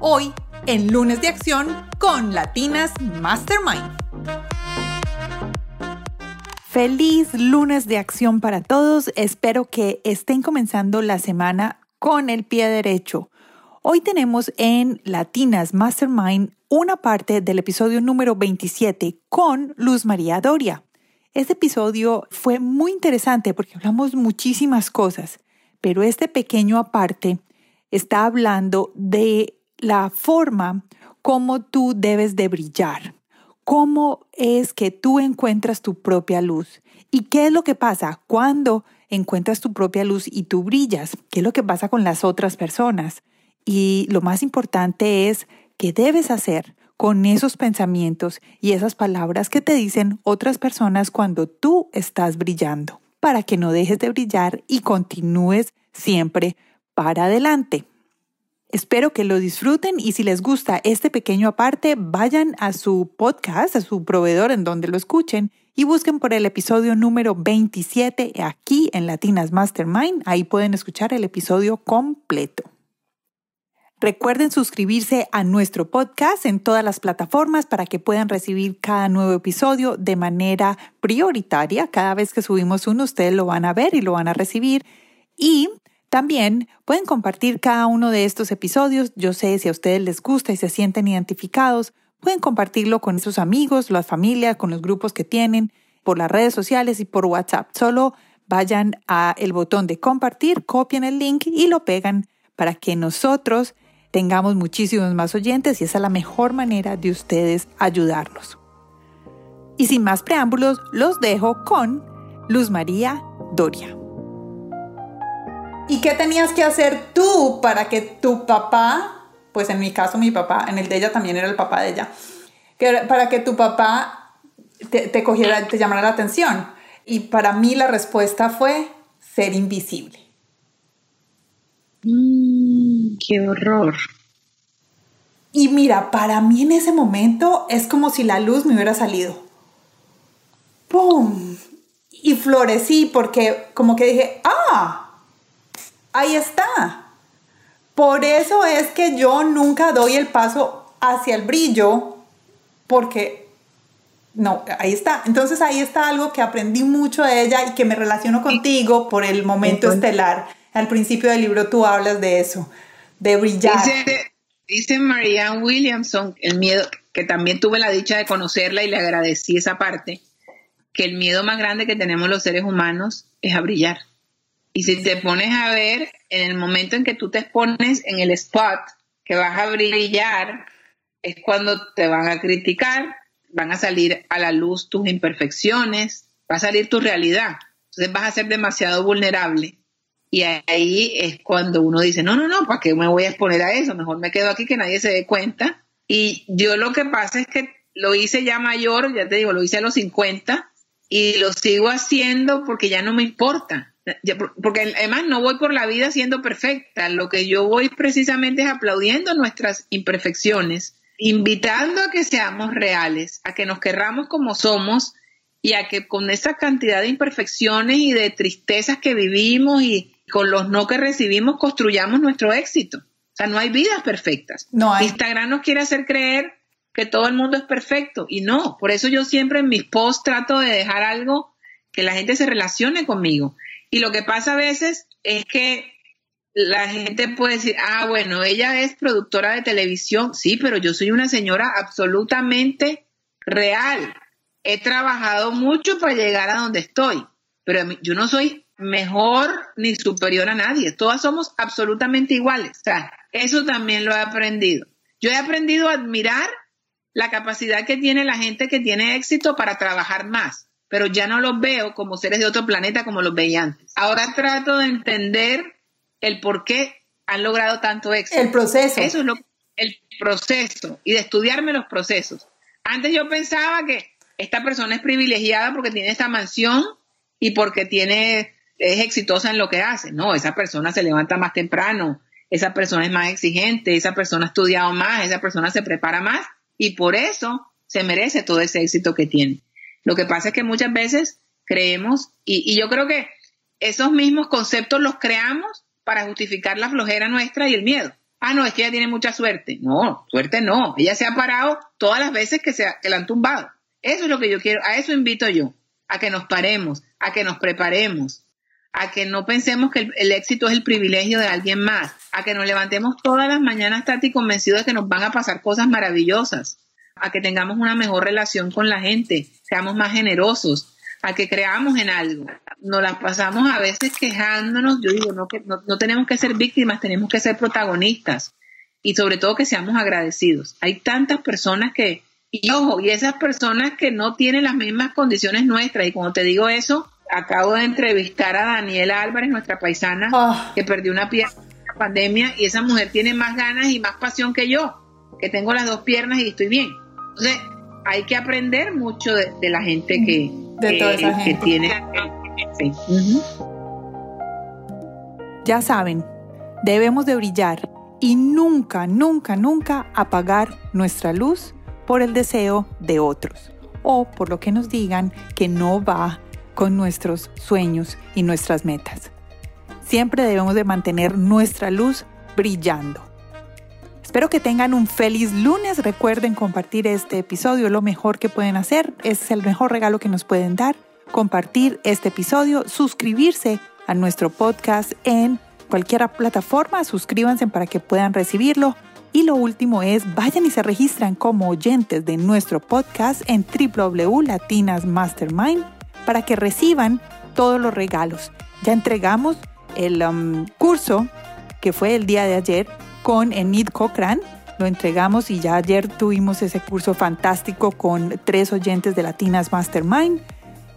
hoy en Lunes de Acción con Latinas Mastermind. Feliz lunes de acción para todos. Espero que estén comenzando la semana con el pie derecho. Hoy tenemos en Latinas Mastermind una parte del episodio número 27 con Luz María Doria. Este episodio fue muy interesante porque hablamos muchísimas cosas, pero este pequeño aparte está hablando de la forma como tú debes de brillar cómo es que tú encuentras tu propia luz y qué es lo que pasa cuando encuentras tu propia luz y tú brillas, qué es lo que pasa con las otras personas. Y lo más importante es qué debes hacer con esos pensamientos y esas palabras que te dicen otras personas cuando tú estás brillando, para que no dejes de brillar y continúes siempre para adelante. Espero que lo disfruten y si les gusta este pequeño aparte, vayan a su podcast, a su proveedor en donde lo escuchen y busquen por el episodio número 27 aquí en Latinas Mastermind. Ahí pueden escuchar el episodio completo. Recuerden suscribirse a nuestro podcast en todas las plataformas para que puedan recibir cada nuevo episodio de manera prioritaria. Cada vez que subimos uno, ustedes lo van a ver y lo van a recibir. Y también pueden compartir cada uno de estos episodios. Yo sé si a ustedes les gusta y se sienten identificados, pueden compartirlo con sus amigos, la familia, con los grupos que tienen, por las redes sociales y por WhatsApp. Solo vayan a el botón de compartir, copien el link y lo pegan para que nosotros tengamos muchísimos más oyentes y esa es la mejor manera de ustedes ayudarnos. Y sin más preámbulos, los dejo con Luz María Doria. ¿Y qué tenías que hacer tú para que tu papá, pues en mi caso mi papá, en el de ella también era el papá de ella, que para que tu papá te, cogiera, te llamara la atención? Y para mí la respuesta fue ser invisible. Mm, ¡Qué horror! Y mira, para mí en ese momento es como si la luz me hubiera salido. ¡Pum! Y florecí porque como que dije, ah, ahí está. Por eso es que yo nunca doy el paso hacia el brillo, porque no, ahí está. Entonces ahí está algo que aprendí mucho de ella y que me relaciono contigo por el momento estelar. Al principio del libro tú hablas de eso, de brillar. Dice, dice Marianne Williamson, el miedo, que también tuve la dicha de conocerla y le agradecí esa parte, que el miedo más grande que tenemos los seres humanos es a brillar. Y si te pones a ver, en el momento en que tú te pones en el spot que vas a brillar, es cuando te van a criticar, van a salir a la luz tus imperfecciones, va a salir tu realidad. Entonces vas a ser demasiado vulnerable. Y ahí es cuando uno dice, no, no, no, ¿para qué me voy a exponer a eso? Mejor me quedo aquí que nadie se dé cuenta. Y yo lo que pasa es que lo hice ya mayor, ya te digo, lo hice a los 50 y lo sigo haciendo porque ya no me importa porque además no voy por la vida siendo perfecta, lo que yo voy precisamente es aplaudiendo nuestras imperfecciones, invitando a que seamos reales, a que nos querramos como somos y a que con esa cantidad de imperfecciones y de tristezas que vivimos y con los no que recibimos construyamos nuestro éxito. O sea, no hay vidas perfectas. No Instagram nos quiere hacer creer que todo el mundo es perfecto y no. Por eso yo siempre en mis posts trato de dejar algo que la gente se relacione conmigo. Y lo que pasa a veces es que la gente puede decir, ah, bueno, ella es productora de televisión, sí, pero yo soy una señora absolutamente real. He trabajado mucho para llegar a donde estoy, pero yo no soy mejor ni superior a nadie, todas somos absolutamente iguales. O sea, eso también lo he aprendido. Yo he aprendido a admirar la capacidad que tiene la gente que tiene éxito para trabajar más pero ya no los veo como seres de otro planeta como los veía antes. Ahora trato de entender el por qué han logrado tanto éxito. El proceso. Eso es lo el proceso y de estudiarme los procesos. Antes yo pensaba que esta persona es privilegiada porque tiene esta mansión y porque tiene es exitosa en lo que hace. No, esa persona se levanta más temprano, esa persona es más exigente, esa persona ha estudiado más, esa persona se prepara más y por eso se merece todo ese éxito que tiene. Lo que pasa es que muchas veces creemos, y, yo creo que esos mismos conceptos los creamos para justificar la flojera nuestra y el miedo. Ah, no, es que ella tiene mucha suerte. No, suerte no. Ella se ha parado todas las veces que, se que la han tumbado. Eso es lo que yo quiero, a eso invito yo, a que nos paremos, a que nos preparemos, a que no pensemos que el, éxito es el privilegio de alguien más, a que nos levantemos todas las mañanas y convencidos de que nos van a pasar cosas maravillosas, a que tengamos una mejor relación con la gente, seamos más generosos, a que creamos en algo. Nos las pasamos a veces quejándonos, yo digo, no, que, no, no tenemos que ser víctimas, tenemos que ser protagonistas y sobre todo que seamos agradecidos. Hay tantas personas que, y ojo, y esas personas que no tienen las mismas condiciones nuestras, y cuando te digo eso, acabo de entrevistar a Daniela Álvarez, nuestra paisana, ah. que perdió una pierna en la pandemia y esa mujer tiene más ganas y más pasión que yo, que tengo las dos piernas y estoy bien. Entonces, hay que aprender mucho de, la gente que, que, tiene. Ya saben, debemos de brillar y nunca, nunca, nunca apagar nuestra luz por el deseo de otros o por lo que nos digan que no va con nuestros sueños y nuestras metas. Siempre debemos de mantener nuestra luz brillando. Espero que tengan un feliz lunes. Recuerden compartir este episodio. Lo mejor que pueden hacer es el mejor regalo que nos pueden dar. Compartir este episodio, suscribirse a nuestro podcast en cualquier plataforma. Suscríbanse para que puedan recibirlo. Y lo último es, vayan y se registran como oyentes de nuestro podcast en www.latinasmastermind para que reciban todos los regalos. Ya entregamos el um, curso que fue el día de ayer con Enid Cochran. Lo entregamos y ya ayer tuvimos ese curso fantástico con tres oyentes de Latinas Mastermind.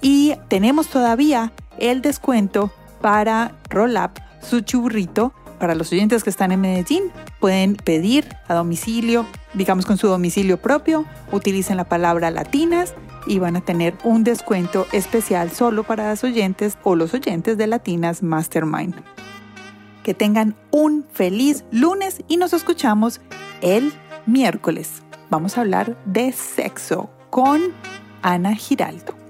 Y tenemos todavía el descuento para Roll Up su churrito. Para los oyentes que están en Medellín, pueden pedir a domicilio, digamos con su domicilio propio, utilicen la palabra latinas y van a tener un descuento especial solo para las oyentes o los oyentes de Latinas Mastermind. Que tengan un feliz lunes y nos escuchamos el miércoles. Vamos a hablar de sexo con Ana Giraldo.